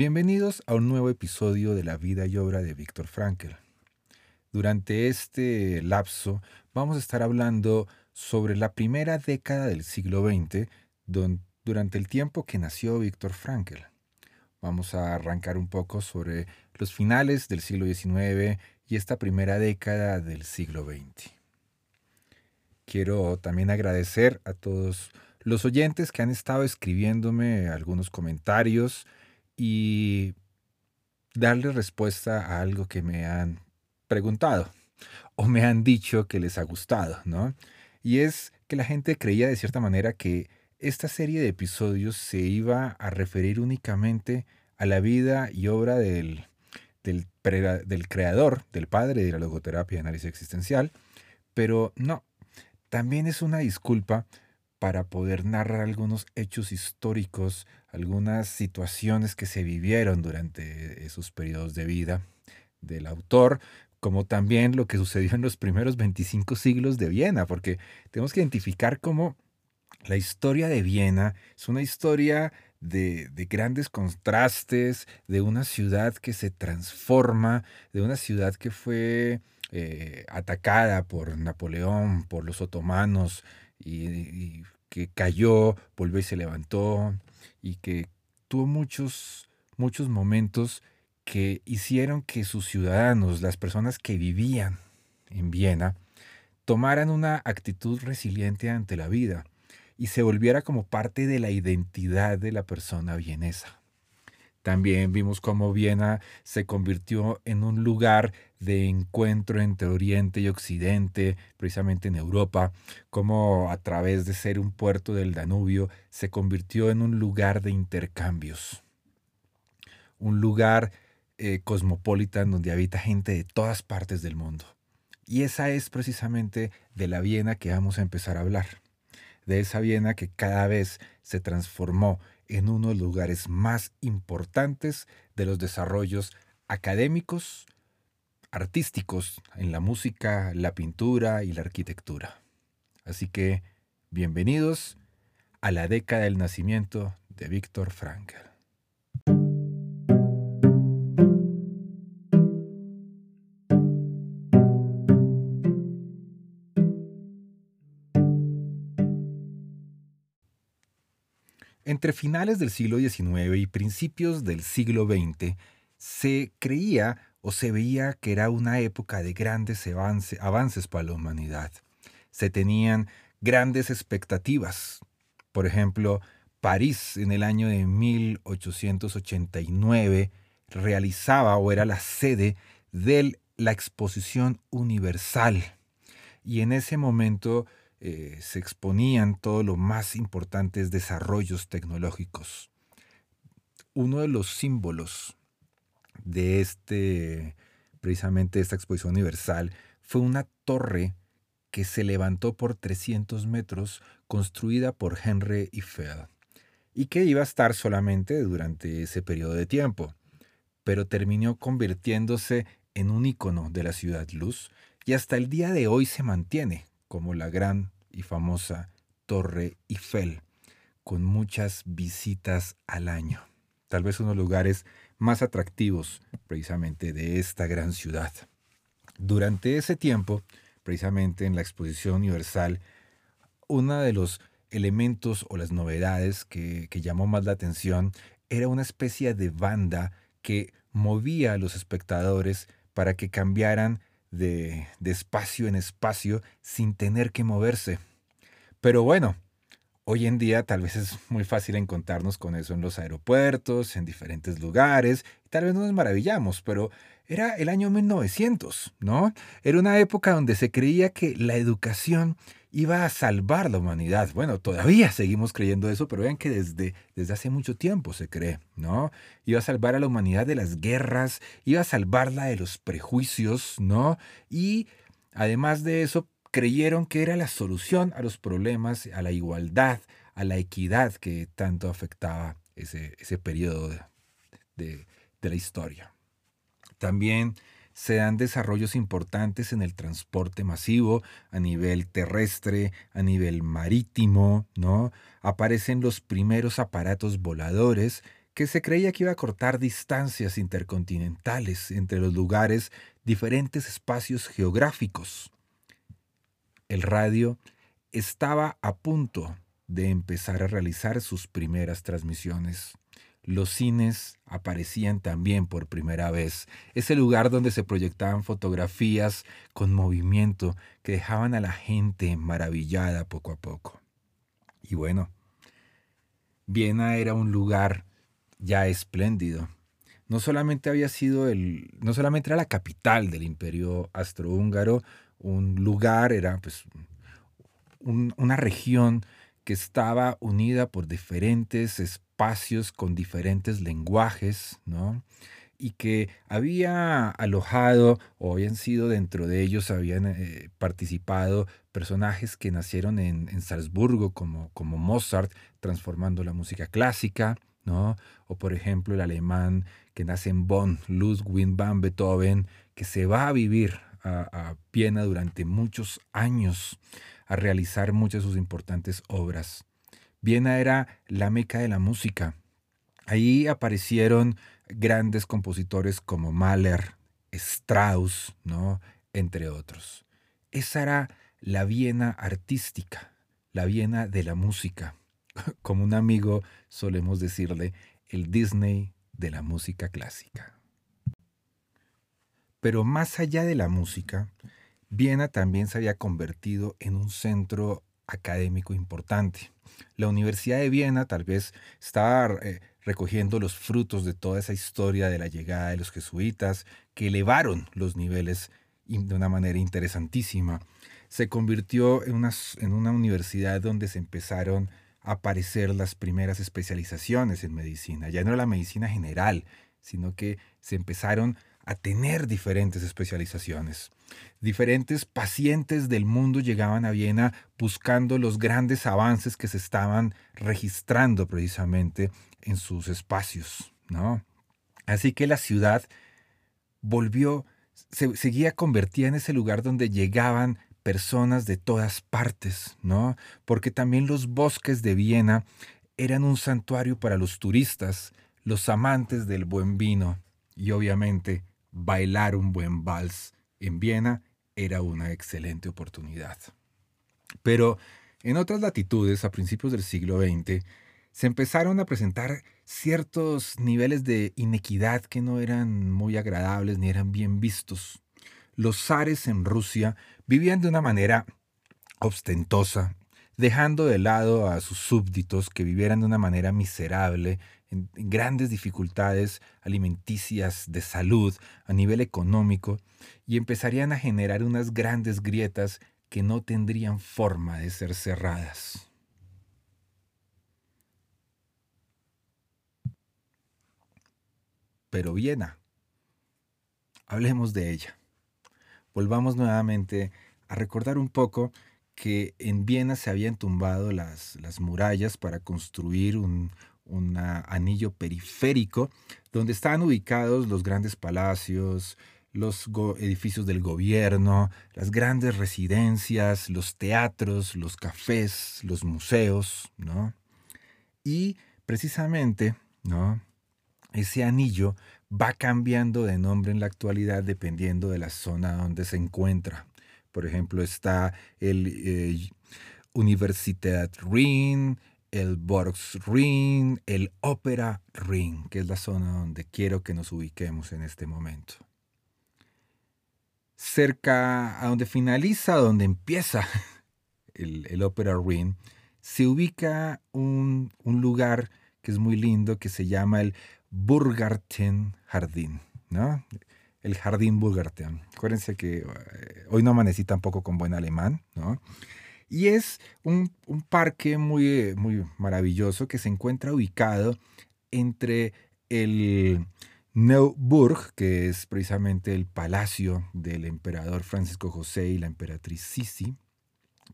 Bienvenidos a un nuevo episodio de la vida y obra de Víctor Frankl. Durante este lapso vamos a estar hablando sobre la primera década del siglo XX, durante el tiempo que nació Víctor Frankl. Vamos a arrancar un poco sobre los finales del siglo XIX y esta primera década del siglo XX. Quiero también agradecer a todos los oyentes que han estado escribiéndome algunos comentarios y darle respuesta a algo que me han preguntado o me han dicho que les ha gustado, ¿no? Y es que la gente creía de cierta manera que esta serie de episodios se iba a referir únicamente a la vida y obra del, del, del creador, del padre de la logoterapia y análisis existencial, pero no, también es una disculpa para poder narrar algunos hechos históricos, algunas situaciones que se vivieron durante esos periodos de vida del autor, como también lo que sucedió en los primeros 25 siglos de Viena, porque tenemos que identificar cómo la historia de Viena es una historia de, de, grandes contrastes, de una ciudad que se transforma, de una ciudad que fue eh, atacada por Napoleón, por los otomanos, y, que cayó, volvió y se levantó, y que tuvo muchos, muchos momentos que hicieron que sus ciudadanos, las personas que vivían en Viena, tomaran una actitud resiliente ante la vida y se volviera como parte de la identidad de la persona vienesa. También vimos cómo Viena se convirtió en un lugar de encuentro entre Oriente y Occidente, precisamente en Europa, cómo a través de ser un puerto del Danubio se convirtió en un lugar de intercambios, un lugar eh, cosmopolitan donde habita gente de todas partes del mundo. Y esa es precisamente de la Viena que vamos a empezar a hablar, de esa Viena que cada vez se transformó en uno de los lugares más importantes de los desarrollos académicos, artísticos en la música, la pintura y la arquitectura. Así que, bienvenidos a la década del nacimiento de Víctor Frankl. Entre finales del siglo XIX y principios del siglo XX, se creía o se veía que era una época de grandes avances para la humanidad. Se tenían grandes expectativas. Por ejemplo, París en el año de 1889 realizaba o era la sede de la Exposición Universal. Y en ese momento eh, se exponían todos los más importantes desarrollos tecnológicos. Uno de los símbolos de este, precisamente esta exposición universal, fue una torre que se levantó por 300 metros, construida por Henry Eiffel, y que iba a estar solamente durante ese periodo de tiempo, pero terminó convirtiéndose en un icono de la ciudad luz y hasta el día de hoy se mantiene como la gran y famosa Torre Eiffel, con muchas visitas al año. Tal vez uno de los lugares más atractivos precisamente de esta gran ciudad. Durante ese tiempo, precisamente en la exposición universal, uno de los elementos o las novedades que, que llamó más la atención era una especie de banda que movía a los espectadores para que cambiaran de, espacio en espacio sin tener que moverse. Pero bueno, Hoy en día tal vez es muy fácil encontrarnos con eso en los aeropuertos, en diferentes lugares, tal vez no nos maravillamos, pero era el año 1900, ¿no? Era una época donde se creía que la educación iba a salvar la humanidad. Bueno, todavía seguimos creyendo eso, pero vean que desde, desde hace mucho tiempo se cree, ¿no? Iba a salvar a la humanidad de las guerras, iba a salvarla de los prejuicios, ¿no? Y además de eso, creyeron que era la solución a los problemas, a la igualdad, a la equidad que tanto afectaba ese, ese periodo de, de la historia. También se dan desarrollos importantes en el transporte masivo a nivel terrestre, a nivel marítimo, ¿no? Aparecen los primeros aparatos voladores que se creía que iba a cortar distancias intercontinentales entre los lugares, diferentes espacios geográficos el radio estaba a punto de empezar a realizar sus primeras transmisiones. Los cines aparecían también por primera vez, ese lugar donde se proyectaban fotografías con movimiento que dejaban a la gente maravillada poco a poco. Y bueno, Viena era un lugar ya espléndido. No solamente había sido el, no solamente era la capital del imperio astrohúngaro, un lugar, era pues una región que estaba unida por diferentes espacios con diferentes lenguajes, ¿no? y que había alojado o habían sido dentro de ellos, habían eh, participado personajes que nacieron en, Salzburgo, como, como, Mozart, transformando la música clásica, ¿no? o por ejemplo el alemán que nace en Bonn, Ludwig van Beethoven, que se va a vivir a, Viena durante muchos años a realizar muchas de sus importantes obras. Viena era la meca de la música. Ahí aparecieron grandes compositores como Mahler, Strauss, ¿no? entre otros. Esa era la Viena artística, la Viena de la música. Como un amigo solemos decirle, el Disney de la música clásica. Pero más allá de la música, Viena también se había convertido en un centro académico importante. La Universidad de Viena tal vez estaba eh, recogiendo los frutos de toda esa historia de la llegada de los jesuitas, que elevaron los niveles de una manera interesantísima. Se convirtió en una, en una universidad donde se empezaron a aparecer las primeras especializaciones en medicina. Ya no era la medicina general, sino que se empezaron a tener diferentes especializaciones. Diferentes pacientes del mundo llegaban a Viena buscando los grandes avances que se estaban registrando precisamente en sus espacios, ¿no? Así que la ciudad volvió, se, seguía convertida en ese lugar donde llegaban personas de todas partes, ¿no? Porque también los bosques de Viena eran un santuario para los turistas, los amantes del buen vino y obviamente bailar un buen vals en Viena era una excelente oportunidad. Pero en otras latitudes, a principios del siglo XX, se empezaron a presentar ciertos niveles de inequidad que no eran muy agradables ni eran bien vistos. Los zares en Rusia vivían de una manera ostentosa, dejando de lado a sus súbditos que vivieran de una manera miserable en grandes dificultades alimenticias, de salud, a nivel económico, y empezarían a generar unas grandes grietas que no tendrían forma de ser cerradas. Pero Viena, hablemos de ella. Volvamos nuevamente a recordar un poco que en Viena se habían tumbado las, las murallas para construir un, un anillo periférico donde estaban ubicados los grandes palacios, los edificios del gobierno, las grandes residencias, los teatros, los cafés, los museos, ¿no? Y precisamente, ¿no? Ese anillo va cambiando de nombre en la actualidad dependiendo de la zona donde se encuentra. Por ejemplo, está el eh, Ring, el Ring, el Opera Ring, que es la zona donde quiero que nos ubiquemos en este momento. Cerca a donde finaliza, donde empieza el, el Opera Ring, se ubica un, un lugar que es muy lindo que se llama el Burgarten Jardín, ¿no? El Jardín Burgarten. Acuérdense que eh, hoy no amanecí tampoco con buen alemán, ¿no? Y es un, un parque muy, muy maravilloso que se encuentra ubicado entre el Neuburg, que es precisamente el palacio del emperador Francisco José y la emperatriz Sisi,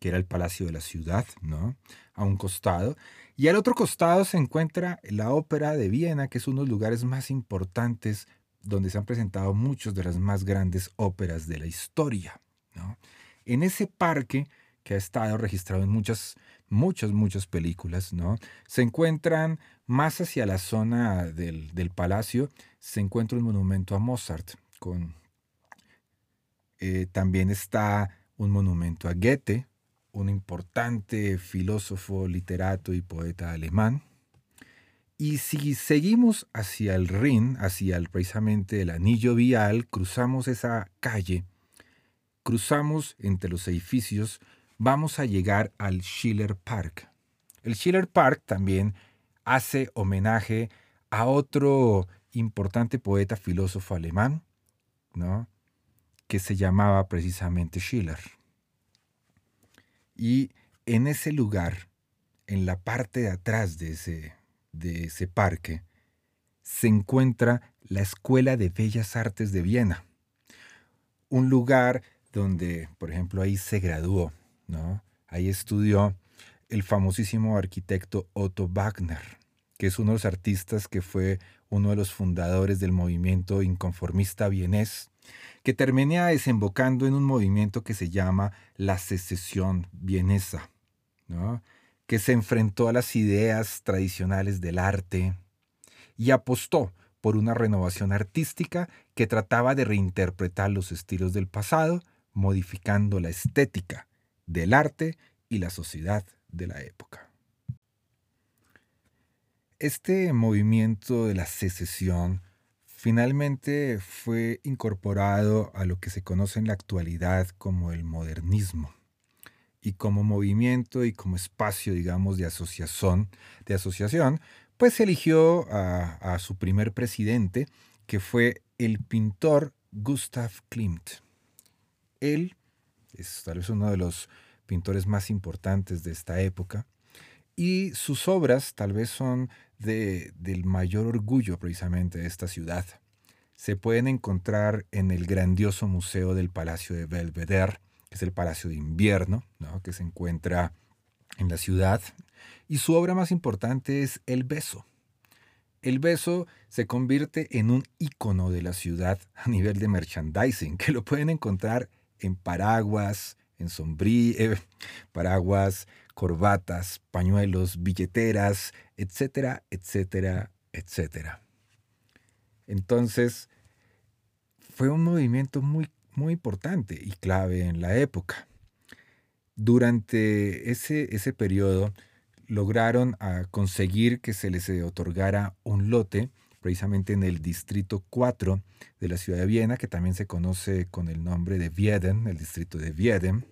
que era el palacio de la ciudad, ¿no? A un costado. Y al otro costado se encuentra la Ópera de Viena, que es uno de los lugares más importantes donde se han presentado muchas de las más grandes óperas de la historia. ¿no? En ese parque, que ha estado registrado en muchas, muchas, muchas películas, ¿no? se encuentran más hacia la zona del, del palacio, se encuentra un monumento a Mozart. Con, eh, también está un monumento a Goethe, un importante filósofo, literato y poeta alemán. Y si seguimos hacia el Rin, hacia el, precisamente el anillo vial, cruzamos esa calle, cruzamos entre los edificios, vamos a llegar al Schiller Park. El Schiller Park también hace homenaje a otro importante poeta filósofo alemán, ¿no? que se llamaba precisamente Schiller. Y en ese lugar, en la parte de atrás de ese, de ese parque, se encuentra la Escuela de Bellas Artes de Viena. Un lugar donde, por ejemplo, ahí se graduó, ¿no? Ahí estudió el famosísimo arquitecto Otto Wagner, que es uno de los artistas que fue uno de los fundadores del movimiento inconformista vienés que termina desembocando en un movimiento que se llama la secesión vienesa, que se enfrentó a las ideas tradicionales del arte y apostó por una renovación artística que trataba de reinterpretar los estilos del pasado, modificando la estética del arte y la sociedad de la época. Este movimiento de la secesión finalmente fue incorporado a lo que se conoce en la actualidad como el modernismo y como movimiento y como espacio, digamos, de asociación, de asociación pues eligió a, su primer presidente, que fue el pintor Gustav Klimt. Él es tal vez uno de los pintores más importantes de esta época, y sus obras tal vez son del mayor orgullo precisamente de esta ciudad. Se pueden encontrar en el grandioso museo del Palacio de Belvedere, es el Palacio de Invierno, que se encuentra en la ciudad. Y su obra más importante es El Beso. El beso se convierte en un icono de la ciudad a nivel de merchandising, que lo pueden encontrar en paraguas, en sombrí, eh, paraguas, corbatas, pañuelos, billeteras, etcétera, etcétera, etcétera. Entonces, fue un movimiento muy, muy importante y clave en la época. Durante ese, ese periodo lograron ah, conseguir que se les otorgara un lote precisamente en el distrito 4 de la ciudad de Viena, que también se conoce con el nombre de Vieden, el distrito de Vieden.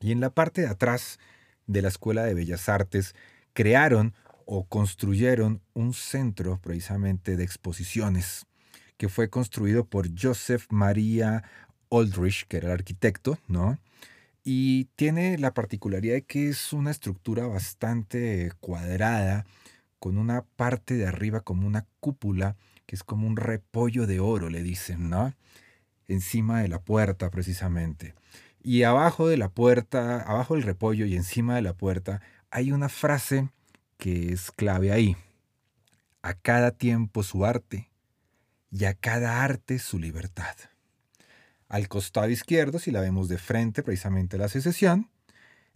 Y en la parte de atrás de la Escuela de Bellas Artes crearon o construyeron un centro precisamente de exposiciones que fue construido por Joseph Maria Aldrich, que era el arquitecto, ¿no? Y tiene la particularidad de que es una estructura bastante cuadrada, con una parte de arriba como una cúpula, que es como un repollo de oro, le dicen, ¿no? Encima de la puerta, precisamente. Y abajo de la puerta, abajo del repollo y encima de la puerta, hay una frase que es clave ahí. A cada tiempo su arte y a cada arte su libertad. Al costado izquierdo, si la vemos de frente, precisamente la secesión,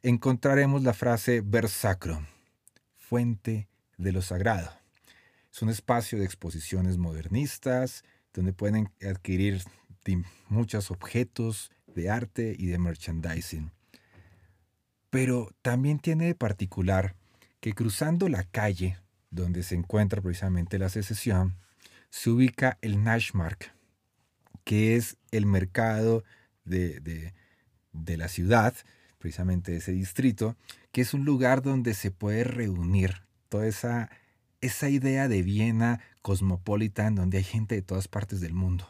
encontraremos la frase versacro, fuente de lo sagrado. Es un espacio de exposiciones modernistas donde pueden adquirir muchos objetos, de arte y de merchandising. Pero también tiene de particular que cruzando la calle donde se encuentra precisamente la secesión, se ubica el Nashmark, que es el mercado de, de, la ciudad, precisamente ese distrito, que es un lugar donde se puede reunir toda esa, esa idea de Viena cosmopolitan, donde hay gente de todas partes del mundo,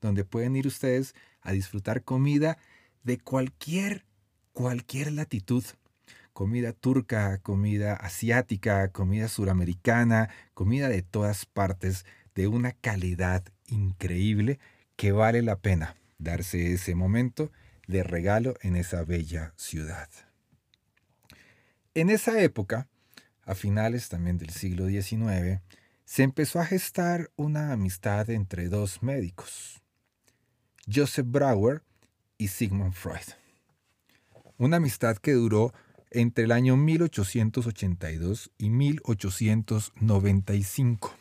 donde pueden ir ustedes a disfrutar comida de cualquier, cualquier latitud. Comida turca, comida asiática, comida suramericana, comida de todas partes, de una calidad increíble que vale la pena darse ese momento de regalo en esa bella ciudad. En esa época, a finales también del siglo XIX, se empezó a gestar una amistad entre dos médicos, Joseph Brauer y Sigmund Freud. Una amistad que duró entre el año 1882 y 1895.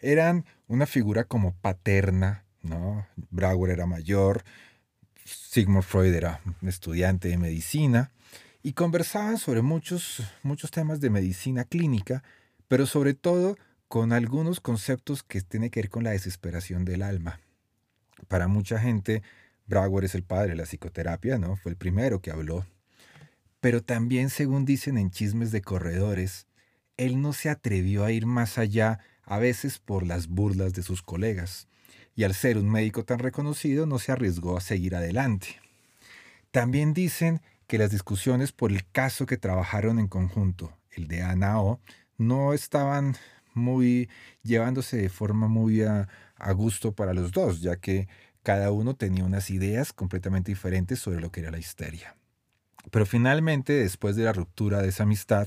Eran una figura como paterna, ¿no? Brauer era mayor, Sigmund Freud era estudiante de medicina y conversaban sobre muchos, muchos temas de medicina clínica, pero sobre todo con algunos conceptos que tienen que ver con la desesperación del alma. Para mucha gente, Brauer es el padre de la psicoterapia, ¿no? Fue el primero que habló. Pero también, según dicen en chismes de corredores, él no se atrevió a ir más allá, a veces por las burlas de sus colegas y al ser un médico tan reconocido no se arriesgó a seguir adelante. También dicen que las discusiones por el caso que trabajaron en conjunto, el de Anao, no estaban muy llevándose de forma muy a, a gusto para los dos, ya que cada uno tenía unas ideas completamente diferentes sobre lo que era la histeria. Pero finalmente, después de la ruptura de esa amistad,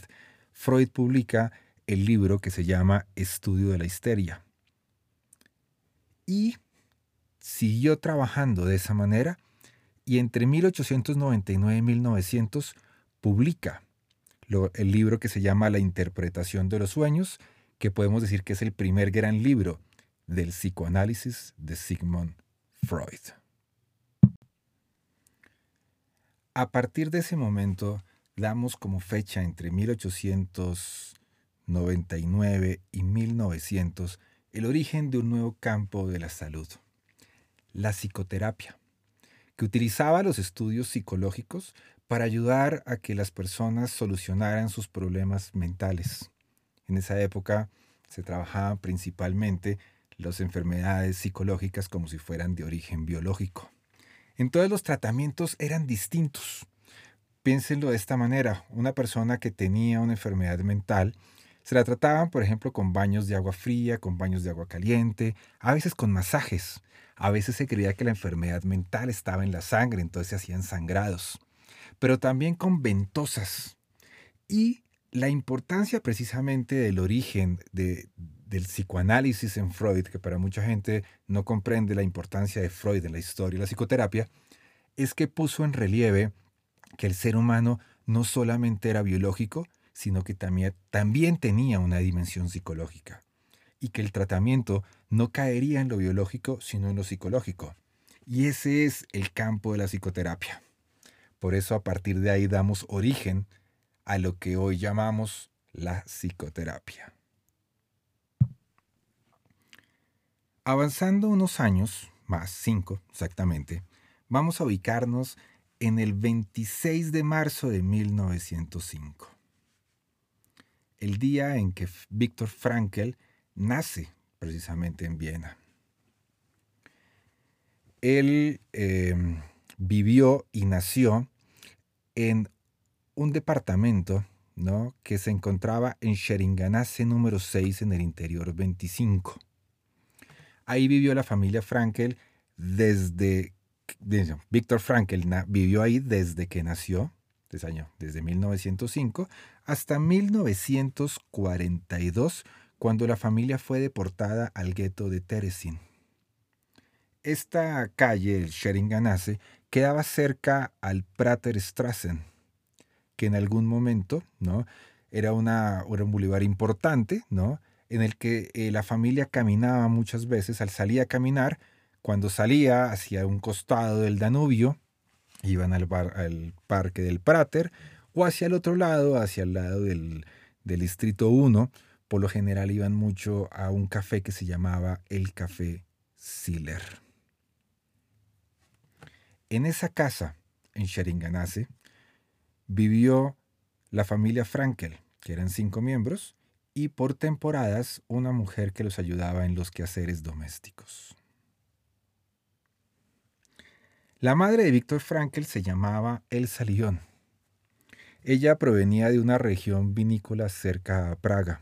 Freud publica el libro que se llama Estudio de la Histeria. Y siguió trabajando de esa manera y entre 1899 y 1900 publica el libro que se llama La interpretación de los sueños, que podemos decir que es el primer gran libro del psicoanálisis de Sigmund Freud. A partir de ese momento, damos como fecha entre 1899 y 1900 el origen de un nuevo campo de la salud, la psicoterapia, que utilizaba los estudios psicológicos para ayudar a que las personas solucionaran sus problemas mentales. En esa época se trabajaban principalmente las enfermedades psicológicas como si fueran de origen biológico. Entonces los tratamientos eran distintos. Piénsenlo de esta manera, una persona que tenía una enfermedad mental se la trataban, por ejemplo, con baños de agua fría, con baños de agua caliente, a veces con masajes. A veces se creía que la enfermedad mental estaba en la sangre, entonces se hacían sangrados. Pero también con ventosas. Y la importancia precisamente del origen del psicoanálisis en Freud, que para mucha gente no comprende la importancia de Freud en la historia de la psicoterapia, es que puso en relieve que el ser humano no solamente era biológico, sino que también, tenía una dimensión psicológica y que el tratamiento no caería en lo biológico, sino en lo psicológico. Y ese es el campo de la psicoterapia. Por eso a partir de ahí damos origen a lo que hoy llamamos la psicoterapia. Avanzando unos años, más cinco exactamente, vamos a ubicarnos en el 26 de marzo de 1905 el día en que Víctor Frankl nace precisamente en Viena. Él em, vivió y nació en un departamento ¿no? que se encontraba en Scheringanase número 6 en el interior 25. Ahí vivió la familia Frankel desde... Víctor Frankl vivió ahí desde que nació, año, desde 1905 hasta 1942, cuando la familia fue deportada al gueto de Teresin. Esta calle, el Scheringanase, quedaba cerca al Praterstrassen, que en algún momento ¿no? era, una, un bulevar importante, ¿no? en el que eh, la familia caminaba muchas veces al salir a caminar, cuando salía hacia un costado del Danubio, iban al, al parque del Prater o hacia el otro lado, hacia el lado del, del Distrito 1. Por lo general iban mucho a un café que se llamaba el Café Siller. En esa casa en Sheringanase, vivió la familia Frankel, que eran cinco miembros, y por temporadas una mujer que los ayudaba en los quehaceres domésticos. La madre de Víctor Frankel se llamaba Elsa Lyon. Ella provenía de una región vinícola cerca a Praga.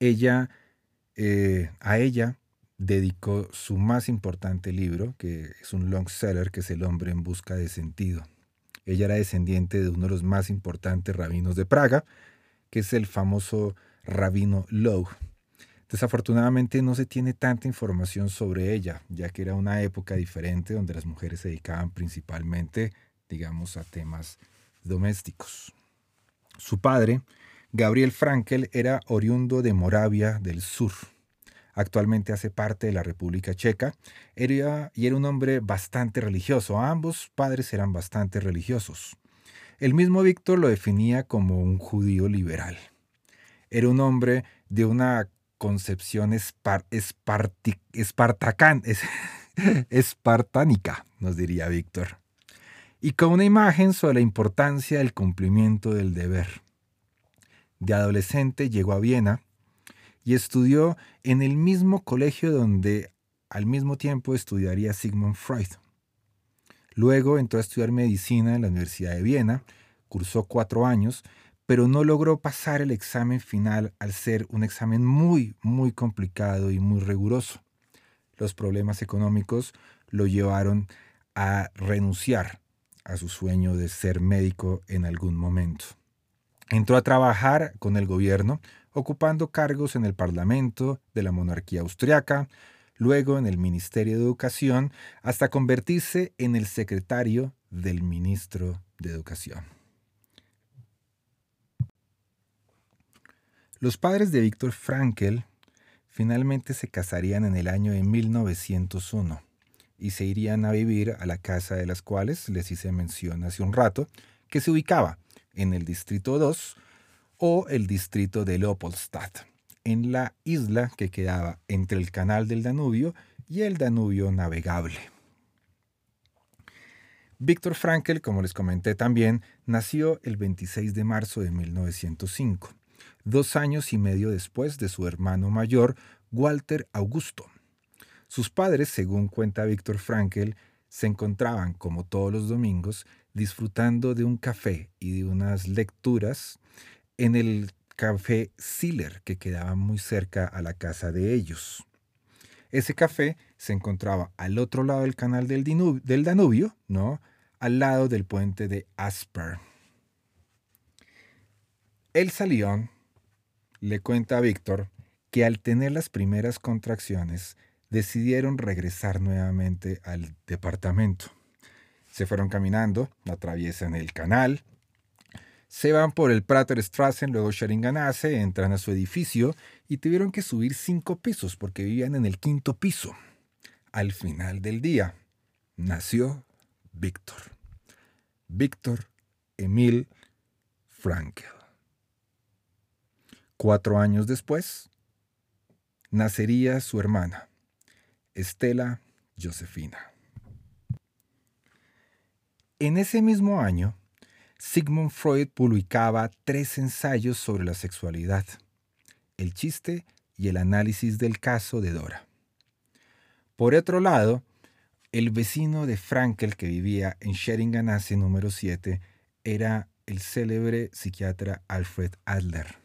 Ella, eh, a ella dedicó su más importante libro, que es un long seller, que es El hombre en busca de sentido. Ella era descendiente de uno de los más importantes rabinos de Praga, que es el famoso rabino Lowe. Desafortunadamente no se tiene tanta información sobre ella, ya que era una época diferente donde las mujeres se dedicaban principalmente, digamos, a temas domésticos. Su padre, Gabriel Frankel, era oriundo de Moravia del Sur. Actualmente hace parte de la República Checa era, y era un hombre bastante religioso. Ambos padres eran bastante religiosos. El mismo Víctor lo definía como un judío liberal. Era un hombre de una concepción espartánica, nos diría Víctor, y con una imagen sobre la importancia del cumplimiento del deber. De adolescente llegó a Viena y estudió en el mismo colegio donde al mismo tiempo estudiaría Sigmund Freud. Luego entró a estudiar medicina en la Universidad de Viena, cursó cuatro años, pero no logró pasar el examen final al ser un examen muy, muy complicado y muy riguroso. Los problemas económicos lo llevaron a renunciar a su sueño de ser médico en algún momento. Entró a trabajar con el gobierno, ocupando cargos en el Parlamento de la monarquía austriaca, luego en el Ministerio de Educación, hasta convertirse en el secretario del ministro de Educación. Los padres de Víctor Frankel finalmente se casarían en el año de 1901 y se irían a vivir a la casa de las cuales les hice mención hace un rato, que se ubicaba en el Distrito 2 o el Distrito de Leopoldstadt, en la isla que quedaba entre el Canal del Danubio y el Danubio navegable. Víctor Frankel, como les comenté también, nació el 26 de marzo de 1905, dos años y medio después de su hermano mayor, Walter Augusto. Sus padres, según cuenta Víctor Frankel, se encontraban, como todos los domingos, disfrutando de un café y de unas lecturas en el café Siller, que quedaba muy cerca a la casa de ellos. Ese café se encontraba al otro lado del canal del, Danubio, ¿no? al lado del puente de Asper. Elsa León le cuenta a Víctor que al tener las primeras contracciones decidieron regresar nuevamente al departamento. Se fueron caminando, atraviesan el canal, se van por el Praterstrassen, luego Scheringanase, entran a su edificio y tuvieron que subir cinco pisos porque vivían en el quinto piso. Al final del día nació Víctor. Víctor Emil Frankel. Cuatro años después, nacería su hermana, Estela Josefina. En ese mismo año, Sigmund Freud publicaba tres ensayos sobre la sexualidad, el chiste y el análisis del caso de Dora. Por otro lado, el vecino de Frankel que vivía en Scheringanase número 7 era el célebre psiquiatra Alfred Adler.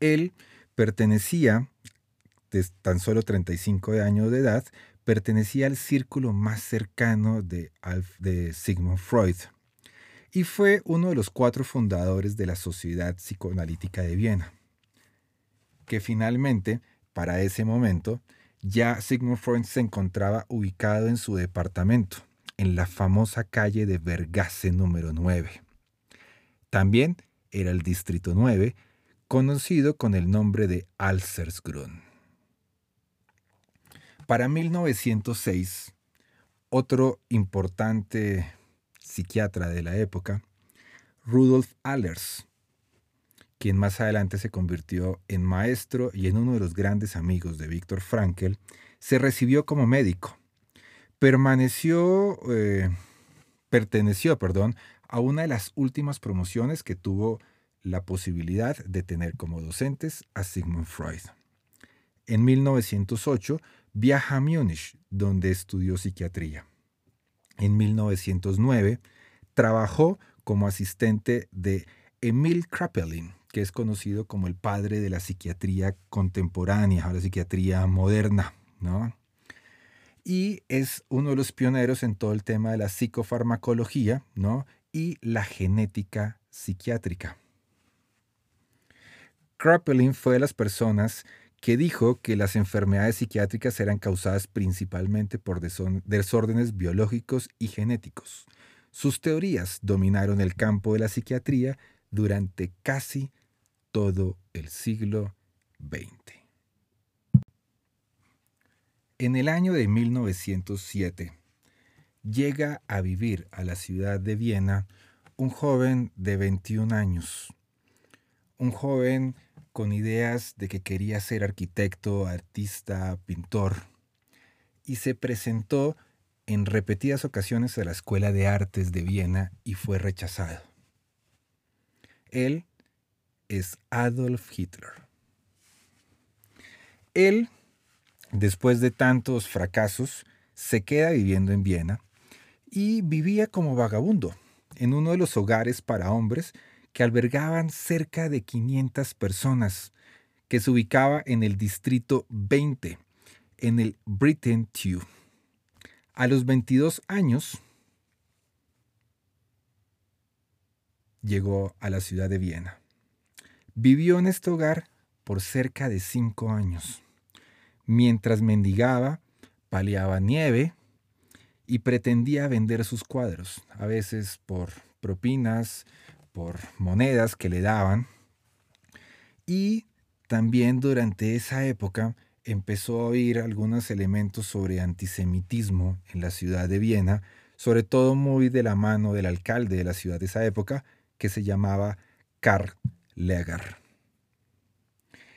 Él pertenecía, tan solo 35 años de edad, pertenecía al círculo más cercano de, Sigmund Freud y fue uno de los cuatro fundadores de la Sociedad Psicoanalítica de Viena, que finalmente, para ese momento, ya Sigmund Freud se encontraba ubicado en su departamento, en la famosa calle de Vergasse número 9. También era el Distrito 9, conocido con el nombre de Alsersgrund. Para 1906, otro importante psiquiatra de la época, Rudolf Allers, quien más adelante se convirtió en maestro y en uno de los grandes amigos de Víctor Frankel, se recibió como médico. Eh, perteneció, perdón, a una de las últimas promociones que tuvo la posibilidad de tener como docentes a Sigmund Freud. En 1908 viaja a Múnich, donde estudió psiquiatría. En 1909 trabajó como asistente de Emil Kraepelin, que es conocido como el padre de la psiquiatría contemporánea o la psiquiatría moderna, ¿no? Y es uno de los pioneros en todo el tema de la psicofarmacología, ¿no? Y la genética psiquiátrica. Kraepelin fue de las personas que dijo que las enfermedades psiquiátricas eran causadas principalmente por desórdenes biológicos y genéticos. Sus teorías dominaron el campo de la psiquiatría durante casi todo el siglo XX. En el año de 1907 llega a vivir a la ciudad de Viena un joven de 21 años, un joven con ideas de que quería ser arquitecto, artista, pintor, y se presentó en repetidas ocasiones a la Escuela de Artes de Viena y fue rechazado. Él es Adolf Hitler. Él, después de tantos fracasos, se queda viviendo en Viena y vivía como vagabundo en uno de los hogares para hombres que albergaban cerca de 500 personas, que se ubicaba en el distrito 20, en el Britain Tube. A los 22 años llegó a la ciudad de Viena. Vivió en este hogar por cerca de cinco años. Mientras mendigaba, paliaba nieve y pretendía vender sus cuadros, a veces por propinas, por monedas que le daban. Y también durante esa época empezó a oír algunos elementos sobre antisemitismo en la ciudad de Viena, sobre todo muy de la mano del alcalde de la ciudad de esa época, que se llamaba Karl Leger.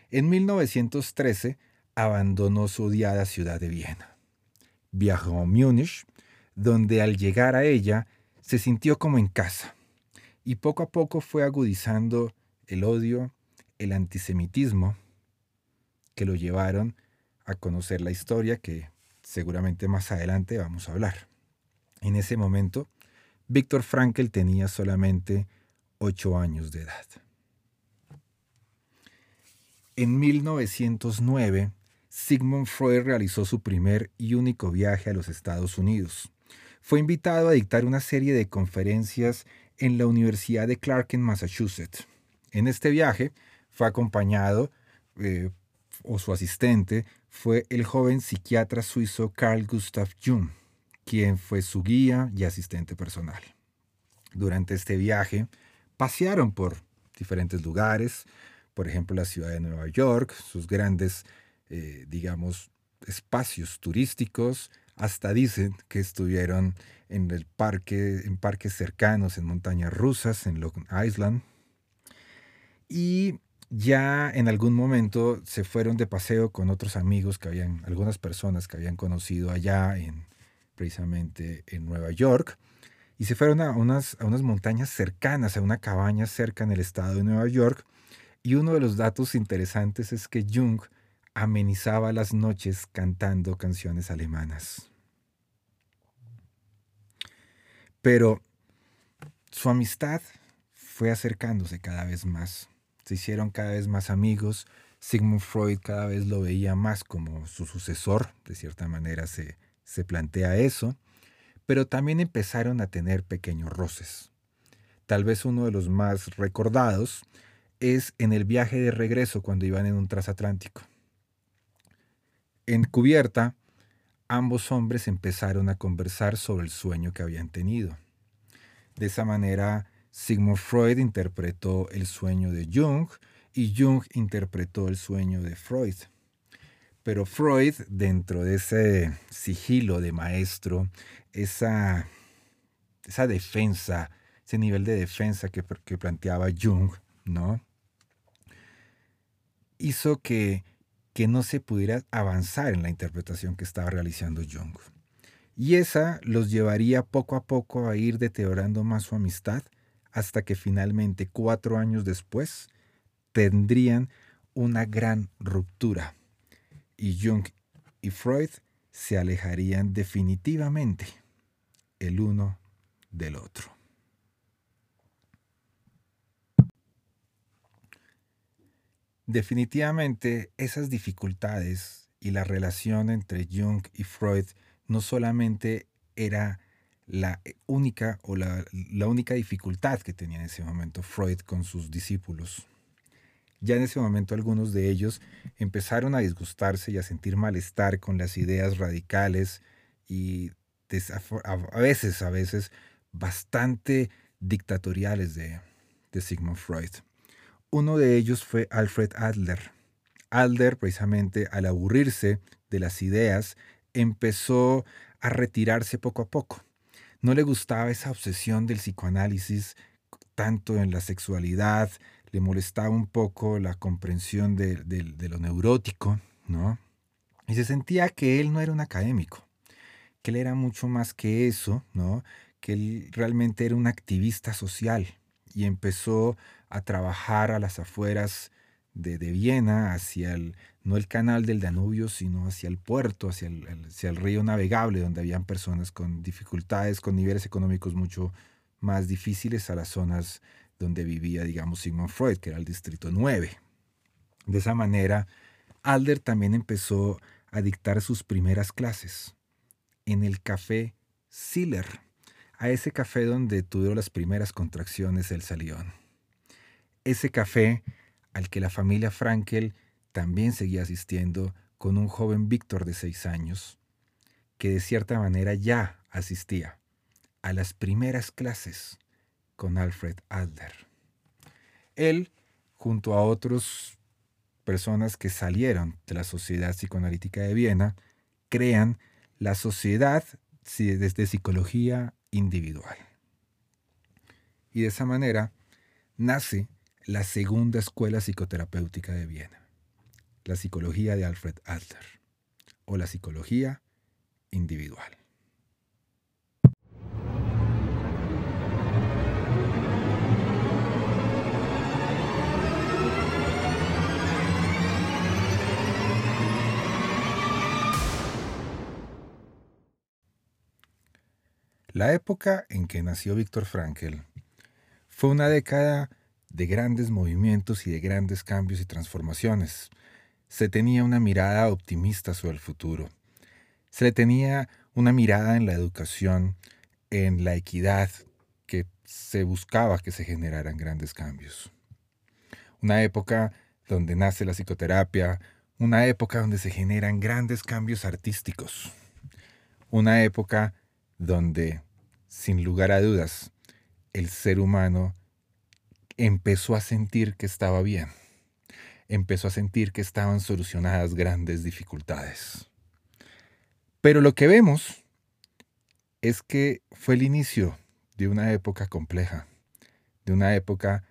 En 1913 abandonó su odiada ciudad de Viena. Viajó a Múnich, donde al llegar a ella se sintió como en casa y poco a poco fue agudizando el odio, el antisemitismo, que lo llevaron a conocer la historia que seguramente más adelante vamos a hablar. En ese momento, Víctor Frankl tenía solamente ocho años de edad. En 1909, Sigmund Freud realizó su primer y único viaje a los Estados Unidos. Fue invitado a dictar una serie de conferencias en la Universidad de Clark en Massachusetts. En este viaje fue acompañado, eh, o su asistente, fue el joven psiquiatra suizo Carl Gustav Jung, quien fue su guía y asistente personal. Durante este viaje pasearon por diferentes lugares, por ejemplo la ciudad de Nueva York, sus grandes, eh, digamos, espacios turísticos, hasta dicen que estuvieron en el parque, en parques cercanos, en montañas rusas, en Long Island. Y ya en algún momento se fueron de paseo con otros amigos que habían, algunas personas que habían conocido allá en precisamente en Nueva York. Y se fueron a unas, a unas montañas cercanas, a una cabaña cerca en el estado de Nueva York. Y uno de los datos interesantes es que Jung amenizaba las noches cantando canciones alemanas. Pero su amistad fue acercándose cada vez más. Se hicieron cada vez más amigos. Sigmund Freud cada vez lo veía más como su sucesor, de cierta manera se, se plantea eso, pero también empezaron a tener pequeños roces. Tal vez uno de los más recordados es en el viaje de regreso cuando iban en un transatlántico. En cubierta, ambos hombres empezaron a conversar sobre el sueño que habían tenido. De esa manera, Sigmund Freud interpretó el sueño de Jung y Jung interpretó el sueño de Freud. Pero Freud, dentro de ese sigilo de maestro, esa, esa defensa, ese nivel de defensa que, que planteaba Jung, ¿no? hizo que que no se pudiera avanzar en la interpretación que estaba realizando Jung. y esa los llevaría poco a poco a ir deteriorando más su amistad hasta que finalmente cuatro años después tendrían una gran ruptura y Jung y Freud se alejarían definitivamente el uno del otro. Definitivamente esas dificultades y la relación entre Jung y Freud no solamente era la única o la, única dificultad que tenía en ese momento Freud con sus discípulos. Ya en ese momento algunos de ellos empezaron a disgustarse y a sentir malestar con las ideas radicales y a veces, a veces, bastante dictatoriales de, de Sigmund Freud. Uno de ellos fue Alfred Adler. Adler, precisamente al aburrirse de las ideas, empezó a retirarse poco a poco. No le gustaba esa obsesión del psicoanálisis tanto en la sexualidad, le molestaba un poco la comprensión de, de lo neurótico, ¿no? Y se sentía que él no era un académico, que él era mucho más que eso, ¿no? Que él realmente era un activista social y empezó a trabajar a las afueras de, Viena, hacia el, no el canal del Danubio, sino hacia el puerto, hacia el, hacia el río navegable, donde habían personas con dificultades, con niveles económicos mucho más difíciles a las zonas donde vivía, digamos, Sigmund Freud, que era el distrito 9. De esa manera, Alder también empezó a dictar sus primeras clases en el café Siller, a ese café donde tuvieron las primeras contracciones del salión ese café al que la familia Frankel también seguía asistiendo con un joven Víctor de seis años, que de cierta manera ya asistía a las primeras clases con Alfred Adler. Él, junto a otras personas que salieron de la Sociedad Psicoanalítica de Viena, crean la Sociedad de Psicología Individual. Y de esa manera nace la segunda escuela psicoterapéutica de Viena, la psicología de Alfred Adler o la psicología individual. La época en que nació Víctor Frankl fue una década de grandes movimientos y de grandes cambios y transformaciones. Se tenía una mirada optimista sobre el futuro. Se tenía una mirada en la educación, en la equidad, que se buscaba que se generaran grandes cambios. Una época donde nace la psicoterapia, una época donde se generan grandes cambios artísticos, una época donde, sin lugar a dudas, el ser humano empezó a sentir que estaba bien. Empezó a sentir que estaban solucionadas grandes dificultades. Pero lo que vemos es que fue el inicio de una época compleja, de una época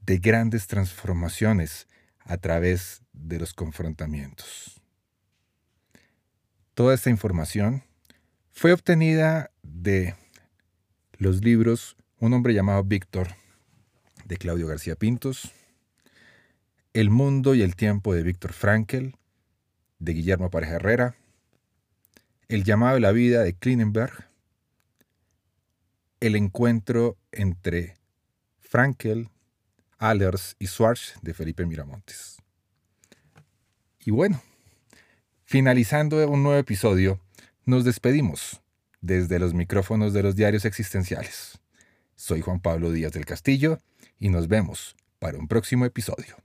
de grandes transformaciones a través de los confrontamientos. Toda esta información fue obtenida de los libros Un hombre llamado Víctor de Claudio García Pintos, El mundo y el tiempo de Víctor Frankel, de Guillermo Pareja Herrera, El llamado de la vida de Klinenberg, El encuentro entre Frankel, Allers y Schwartz de Felipe Miramontes. Y bueno, finalizando un nuevo episodio, nos despedimos desde los micrófonos de los diarios existenciales. Soy Juan Pablo Díaz del Castillo y nos vemos para un próximo episodio.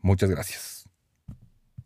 Muchas gracias.